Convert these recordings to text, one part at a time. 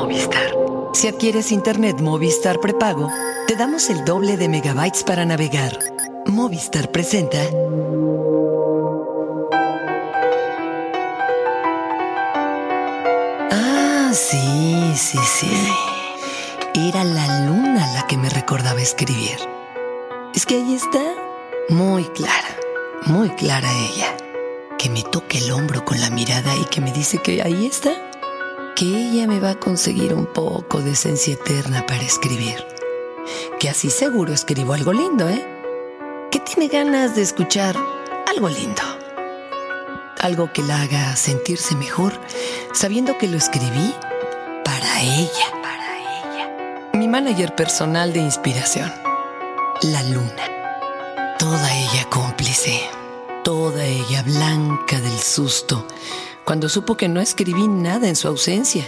Movistar. Si adquieres Internet Movistar prepago, te damos el doble de megabytes para navegar. Movistar presenta. Ah, sí, sí, sí. Era la luna la que me recordaba escribir. Es que ahí está, muy clara, muy clara ella, que me toca el hombro con la mirada y que me dice que ahí está, que ella me va a conseguir un poco de esencia eterna para escribir. Que así seguro escribo algo lindo, ¿eh? Que tiene ganas de escuchar algo lindo. Algo que la haga sentirse mejor, sabiendo que lo escribí para ella. Para ella. Mi manager personal de inspiración la luna. Toda ella cómplice, toda ella blanca del susto, cuando supo que no escribí nada en su ausencia.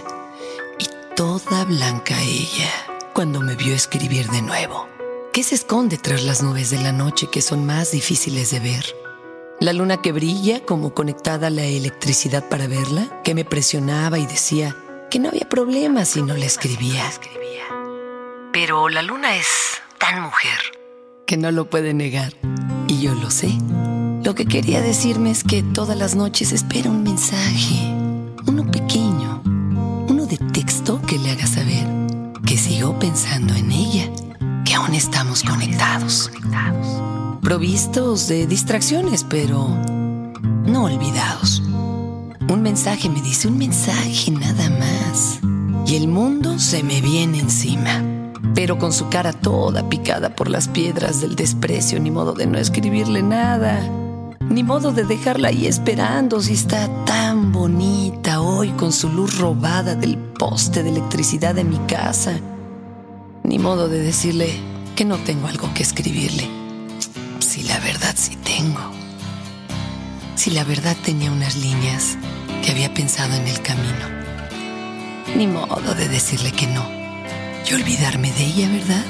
Y toda blanca ella, cuando me vio escribir de nuevo. ¿Qué se esconde tras las nubes de la noche que son más difíciles de ver? La luna que brilla como conectada a la electricidad para verla, que me presionaba y decía que no había problema si no la escribía. Pero la luna es tan mujer que no lo puede negar. Y yo lo sé. Lo que quería decirme es que todas las noches espera un mensaje, uno pequeño, uno de texto que le haga saber que sigo pensando en ella, que aún estamos conectados, provistos de distracciones, pero no olvidados. Un mensaje me dice, un mensaje nada más. Y el mundo se me viene encima pero con su cara toda picada por las piedras del desprecio, ni modo de no escribirle nada, ni modo de dejarla ahí esperando si está tan bonita hoy con su luz robada del poste de electricidad de mi casa, ni modo de decirle que no tengo algo que escribirle, si la verdad sí tengo, si la verdad tenía unas líneas que había pensado en el camino, ni modo de decirle que no. Y olvidarme de ella, ¿verdad?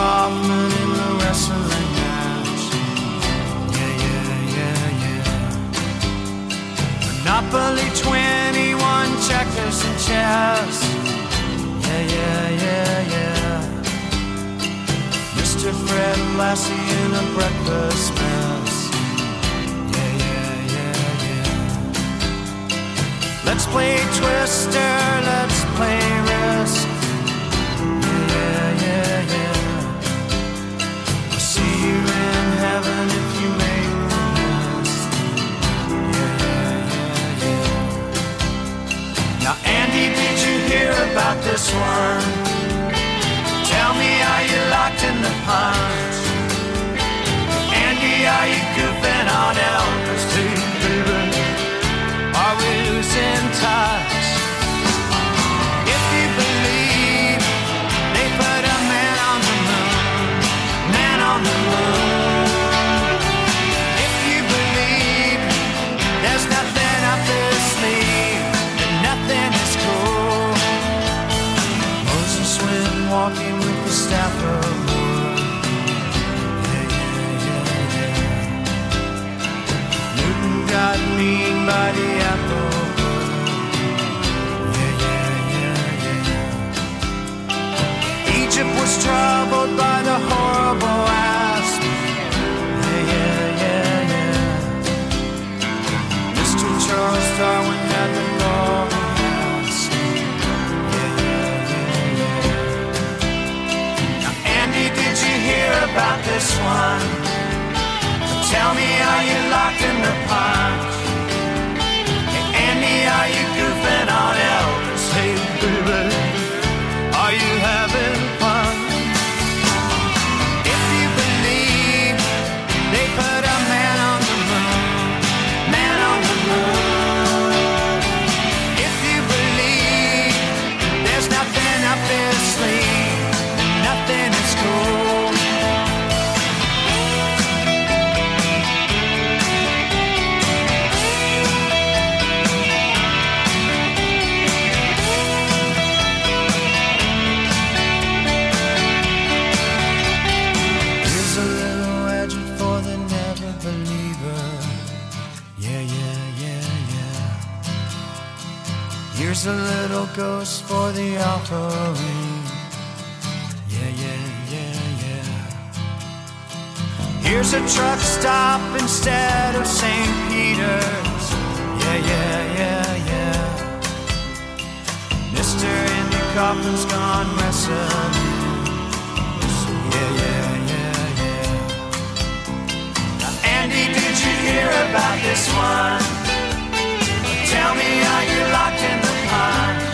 Kaufman in the wrestling match. Yeah, yeah, yeah, yeah. Monopoly 21 checkers and chess. Yeah, yeah, yeah, yeah. Mr. Fred Lassie in a breakfast mess. Let's play Twister, let's play one? Tell me, are you locked in the punch? Andy, are you goofing on Elvis too, baby? Are we losing touch? If you believe they put a man on the moon, man on the moon. For. Yeah, yeah, yeah, yeah. Here's a truck stop instead of St. Peter's. Yeah, yeah, yeah, yeah. Mister Andy Kaufman's gone wrestling. Yeah, yeah, yeah, yeah. Now, Andy, did you hear about this one? Tell me, are you locked in the pines?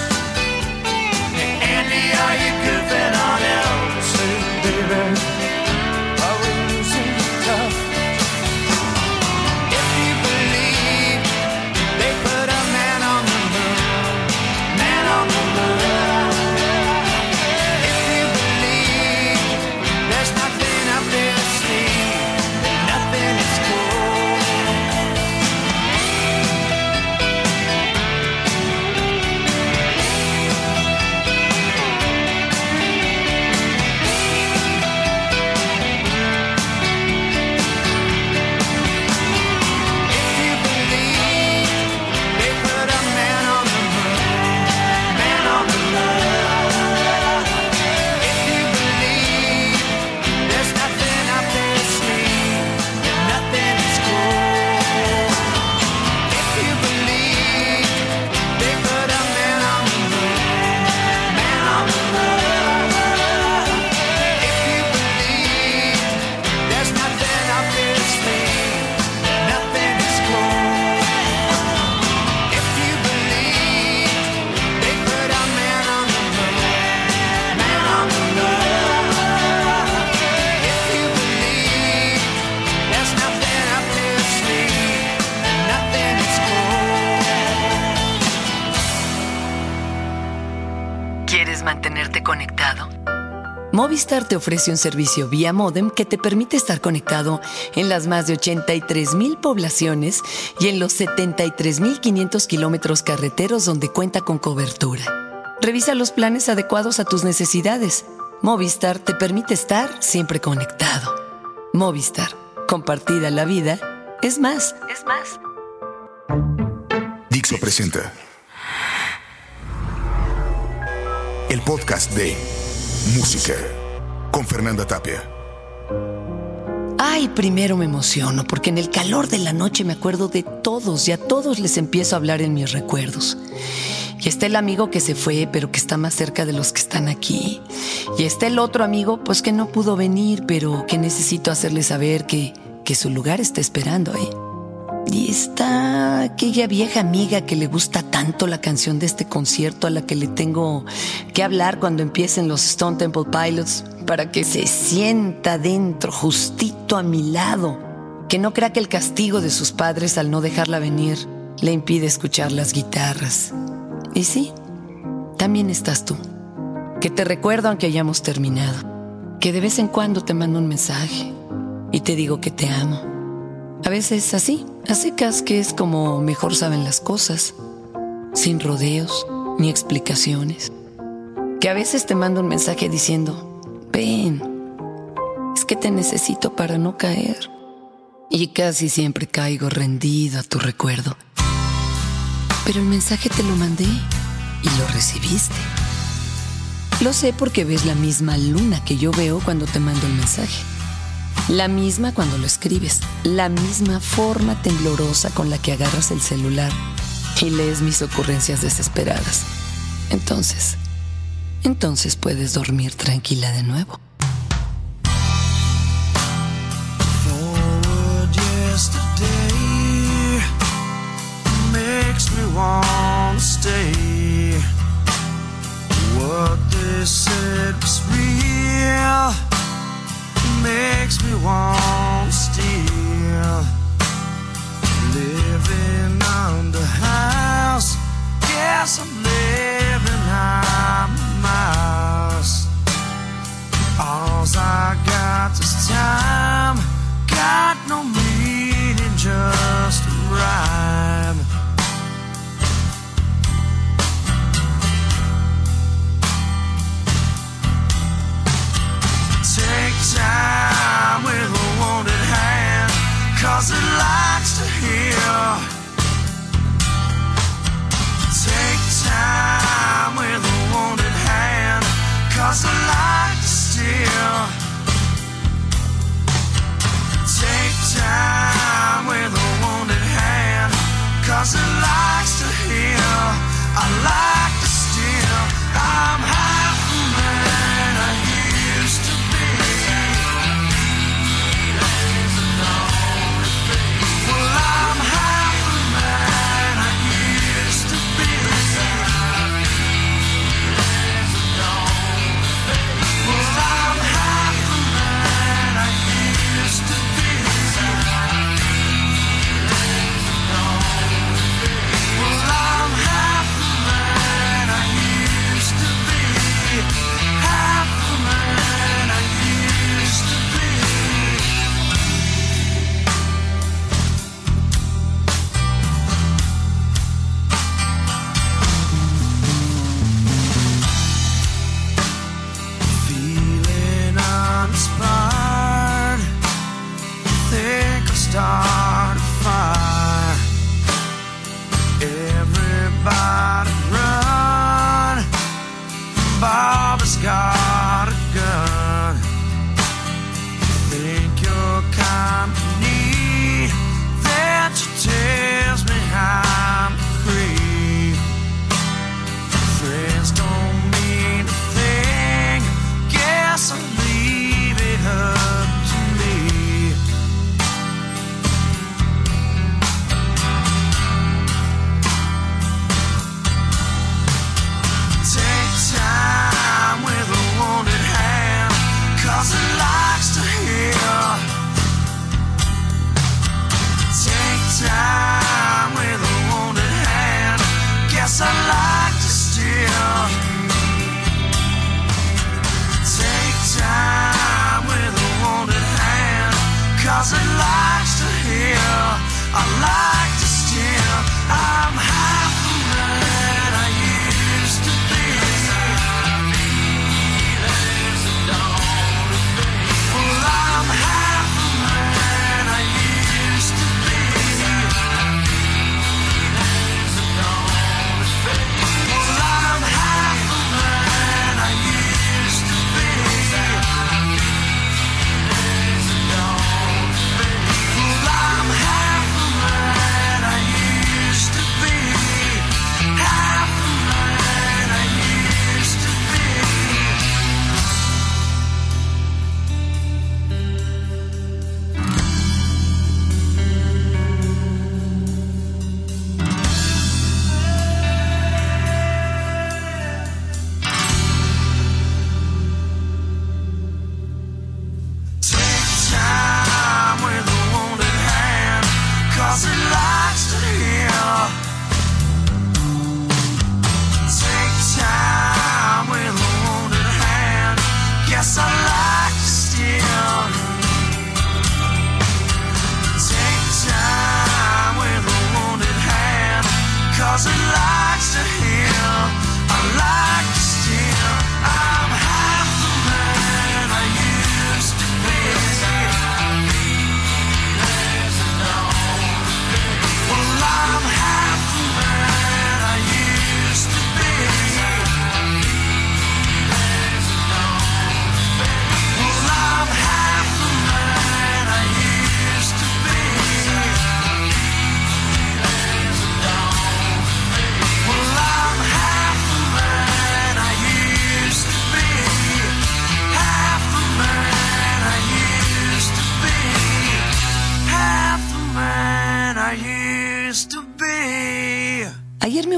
Conectado? Movistar te ofrece un servicio vía modem que te permite estar conectado en las más de 83 mil poblaciones y en los 73 mil 500 kilómetros carreteros donde cuenta con cobertura. Revisa los planes adecuados a tus necesidades. Movistar te permite estar siempre conectado. Movistar, compartida la vida, es más, es más. Dixo presenta el podcast de Música con Fernanda Tapia. Ay, primero me emociono porque en el calor de la noche me acuerdo de todos y a todos les empiezo a hablar en mis recuerdos. Y está el amigo que se fue, pero que está más cerca de los que están aquí. Y está el otro amigo, pues que no pudo venir, pero que necesito hacerle saber que, que su lugar está esperando ahí. Y está aquella vieja amiga que le gusta tanto la canción de este concierto a la que le tengo que hablar cuando empiecen los Stone Temple Pilots para que se sienta dentro, justito a mi lado. Que no crea que el castigo de sus padres al no dejarla venir le impide escuchar las guitarras. Y sí, también estás tú. Que te recuerdo aunque hayamos terminado. Que de vez en cuando te mando un mensaje y te digo que te amo. A veces así, a secas, que es como mejor saben las cosas, sin rodeos ni explicaciones. Que a veces te mando un mensaje diciendo, ven, es que te necesito para no caer. Y casi siempre caigo rendido a tu recuerdo. Pero el mensaje te lo mandé y lo recibiste. Lo sé porque ves la misma luna que yo veo cuando te mando el mensaje. La misma cuando lo escribes, la misma forma temblorosa con la que agarras el celular y lees mis ocurrencias desesperadas. Entonces, entonces puedes dormir tranquila de nuevo. makes me want to steal. living on the house. Yes, I'm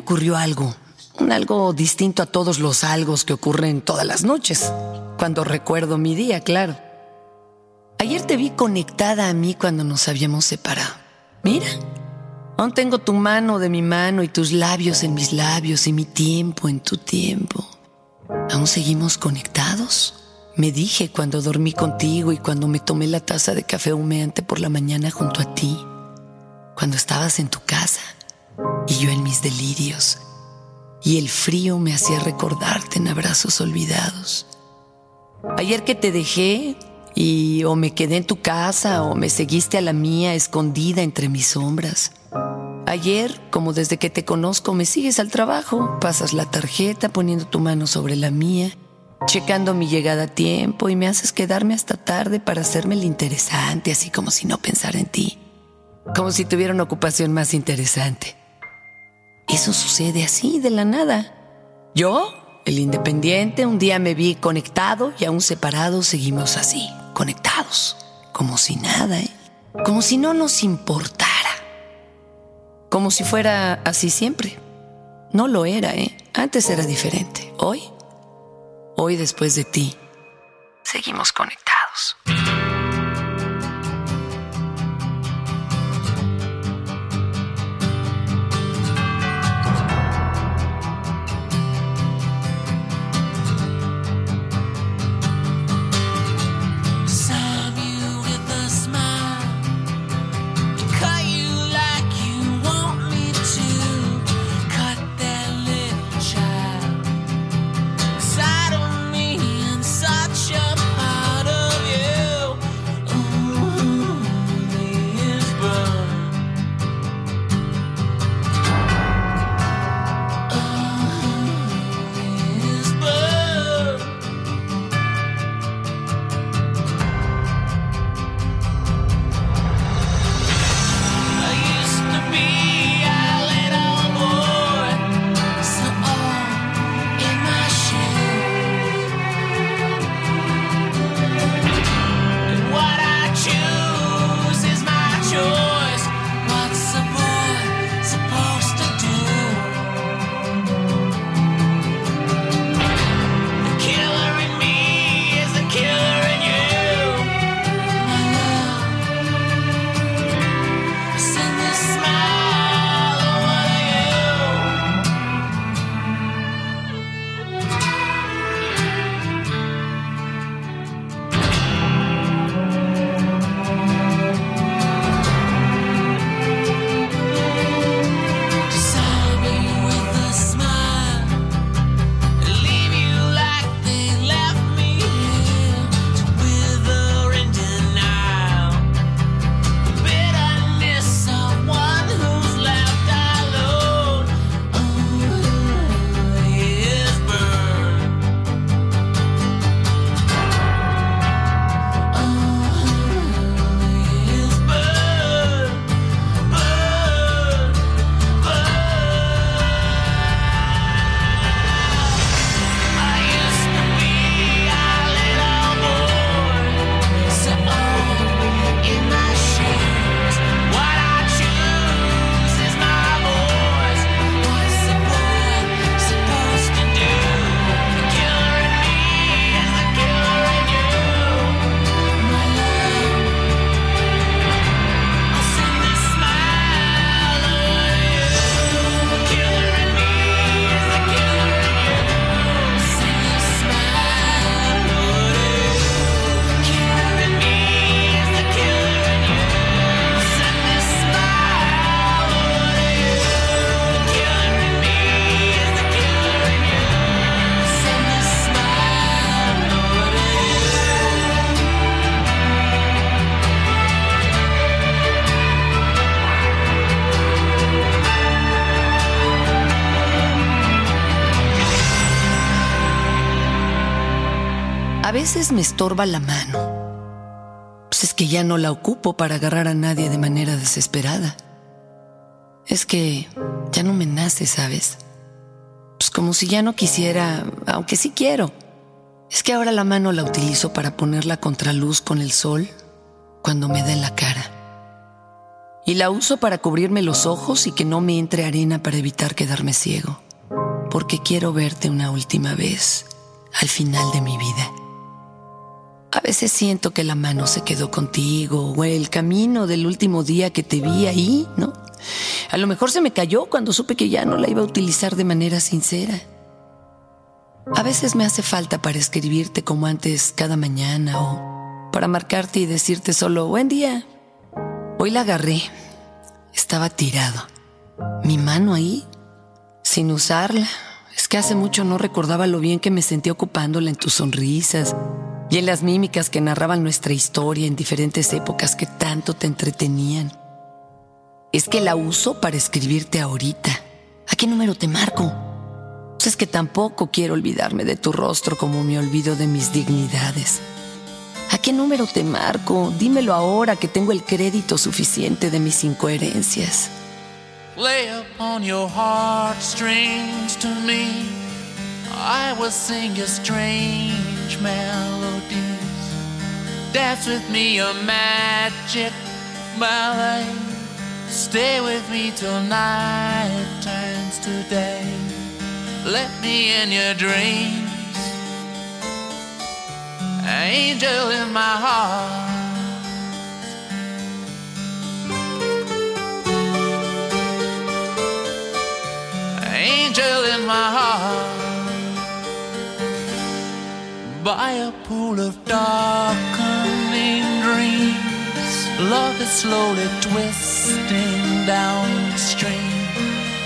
ocurrió algo, un algo distinto a todos los algos que ocurren todas las noches, cuando recuerdo mi día, claro. Ayer te vi conectada a mí cuando nos habíamos separado. Mira, aún tengo tu mano de mi mano y tus labios en mis labios y mi tiempo en tu tiempo. ¿Aún seguimos conectados? Me dije cuando dormí contigo y cuando me tomé la taza de café humeante por la mañana junto a ti, cuando estabas en tu casa y yo en mis delirios, y el frío me hacía recordarte en abrazos olvidados. Ayer que te dejé y o me quedé en tu casa o me seguiste a la mía escondida entre mis sombras. Ayer, como desde que te conozco, me sigues al trabajo, pasas la tarjeta poniendo tu mano sobre la mía, checando mi llegada a tiempo y me haces quedarme hasta tarde para hacerme el interesante, así como si no pensara en ti, como si tuviera una ocupación más interesante. Eso sucede así, de la nada. Yo, el independiente, un día me vi conectado y aún separados seguimos así, conectados, como si nada, ¿eh? como si no nos importara, como si fuera así siempre. No lo era, ¿eh? Antes era diferente. Hoy, hoy después de ti, seguimos conectados. Veces me estorba la mano. Pues es que ya no la ocupo para agarrar a nadie de manera desesperada. Es que ya no me nace, ¿sabes? Pues como si ya no quisiera, aunque sí quiero. Es que ahora la mano la utilizo para ponerla contra luz con el sol cuando me en la cara. Y la uso para cubrirme los ojos y que no me entre arena para evitar quedarme ciego. Porque quiero verte una última vez al final de mi vida. Veces siento que la mano se quedó contigo o el camino del último día que te vi ahí, ¿no? A lo mejor se me cayó cuando supe que ya no la iba a utilizar de manera sincera. A veces me hace falta para escribirte como antes cada mañana o para marcarte y decirte solo buen día. Hoy la agarré. Estaba tirado. Mi mano ahí, sin usarla. Es que hace mucho no recordaba lo bien que me sentía ocupándola en tus sonrisas y en las mímicas que narraban nuestra historia en diferentes épocas que tanto te entretenían. Es que la uso para escribirte ahorita. ¿A qué número te marco? Pues es que tampoco quiero olvidarme de tu rostro como me olvido de mis dignidades. ¿A qué número te marco? Dímelo ahora que tengo el crédito suficiente de mis incoherencias. Lay upon your heartstrings to me. I will sing your strange melodies. Dance with me your magic my ballet. Stay with me till night turns to day. Let me in your dreams. Angel in my heart. angel in my heart by a pool of dreams. Love is slowly twisting downstream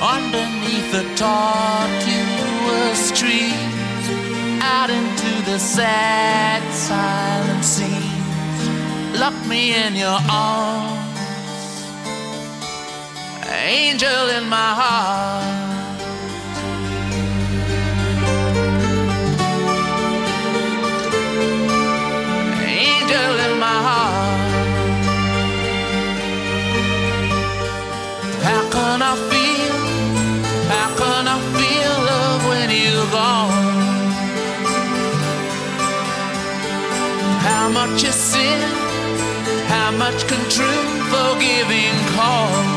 underneath the tortuous trees, out into the sad, silent scenes. Lock me in your arms, angel in my heart. Much is sin? How much can true forgiving cost?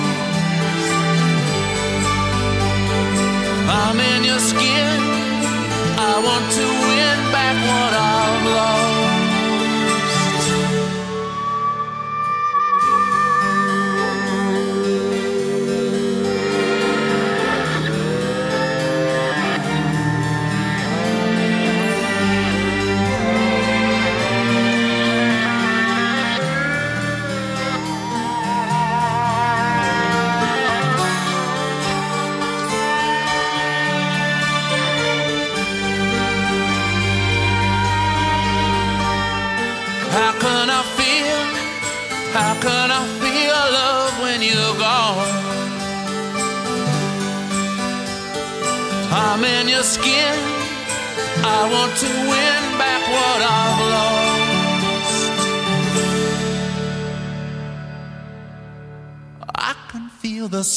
I'm in your skin. I want to win back what I've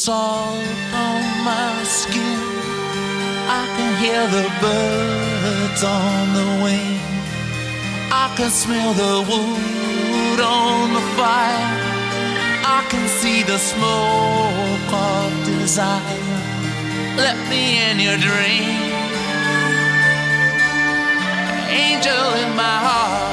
salt on my skin. I can hear the birds on the wing. I can smell the wood on the fire. I can see the smoke of desire. Let me in your dream. Angel in my heart.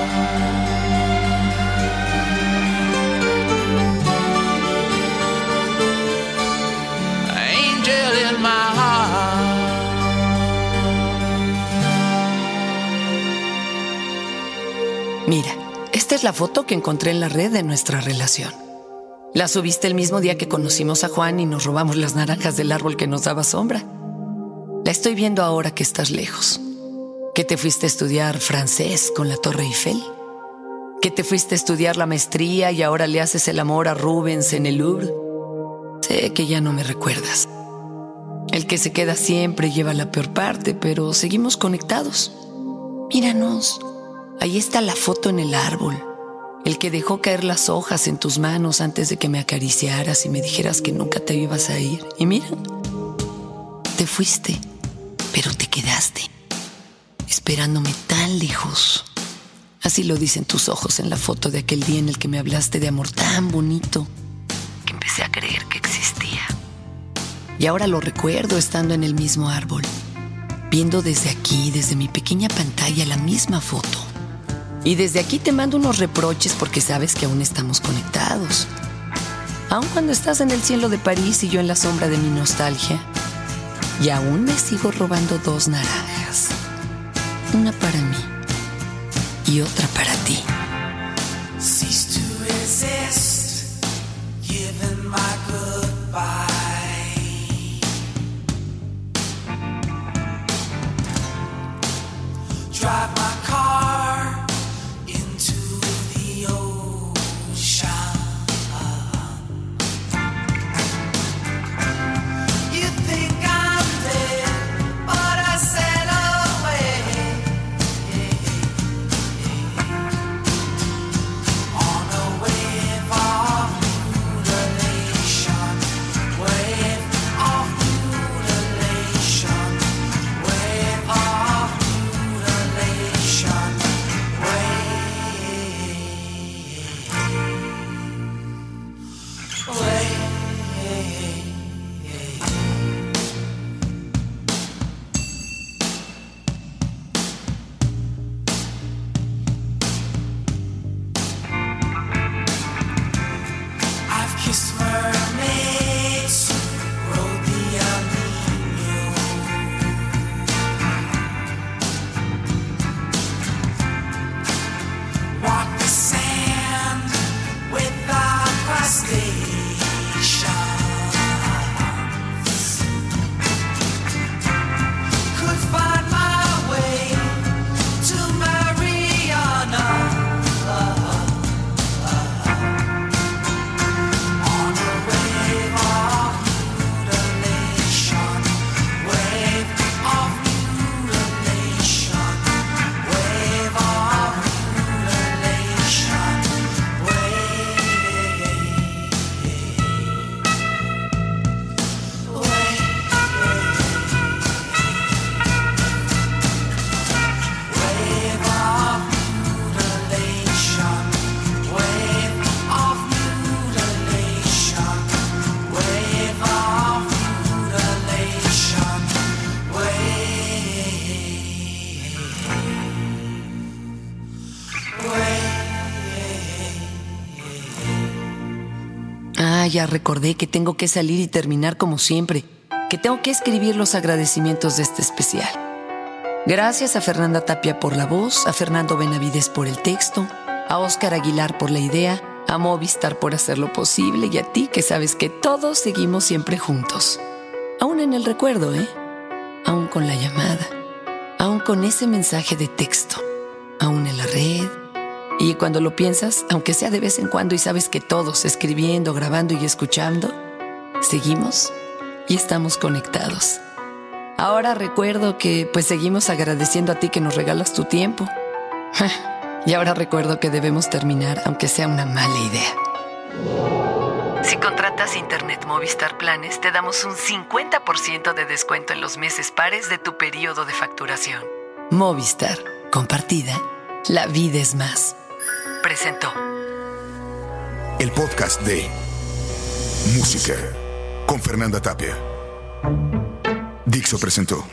Mira, esta es la foto que encontré en la red de nuestra relación. La subiste el mismo día que conocimos a Juan y nos robamos las naranjas del árbol que nos daba sombra. La estoy viendo ahora que estás lejos. Que te fuiste a estudiar francés con la Torre Eiffel. Que te fuiste a estudiar la maestría y ahora le haces el amor a Rubens en el Louvre. Sé que ya no me recuerdas. El que se queda siempre lleva la peor parte, pero seguimos conectados. Míranos. Ahí está la foto en el árbol, el que dejó caer las hojas en tus manos antes de que me acariciaras y me dijeras que nunca te ibas a ir. Y mira, te fuiste, pero te quedaste, esperándome tan lejos. Así lo dicen tus ojos en la foto de aquel día en el que me hablaste de amor tan bonito que empecé a creer que existía. Y ahora lo recuerdo estando en el mismo árbol, viendo desde aquí, desde mi pequeña pantalla, la misma foto. Y desde aquí te mando unos reproches porque sabes que aún estamos conectados. Aun cuando estás en el cielo de París y yo en la sombra de mi nostalgia. Y aún me sigo robando dos naranjas. Una para mí y otra para ti. Ya recordé que tengo que salir y terminar como siempre, que tengo que escribir los agradecimientos de este especial. Gracias a Fernanda Tapia por la voz, a Fernando Benavides por el texto, a Óscar Aguilar por la idea, a Movistar por hacerlo posible y a ti que sabes que todos seguimos siempre juntos. Aún en el recuerdo, ¿eh? Aún con la llamada, aún con ese mensaje de texto, aún en la red. Y cuando lo piensas, aunque sea de vez en cuando y sabes que todos, escribiendo, grabando y escuchando, seguimos y estamos conectados. Ahora recuerdo que pues seguimos agradeciendo a ti que nos regalas tu tiempo. Y ahora recuerdo que debemos terminar aunque sea una mala idea. Si contratas Internet Movistar Planes, te damos un 50% de descuento en los meses pares de tu periodo de facturación. Movistar, compartida, la vida es más. El podcast de Música con Fernanda Tapia. Dixo presentó.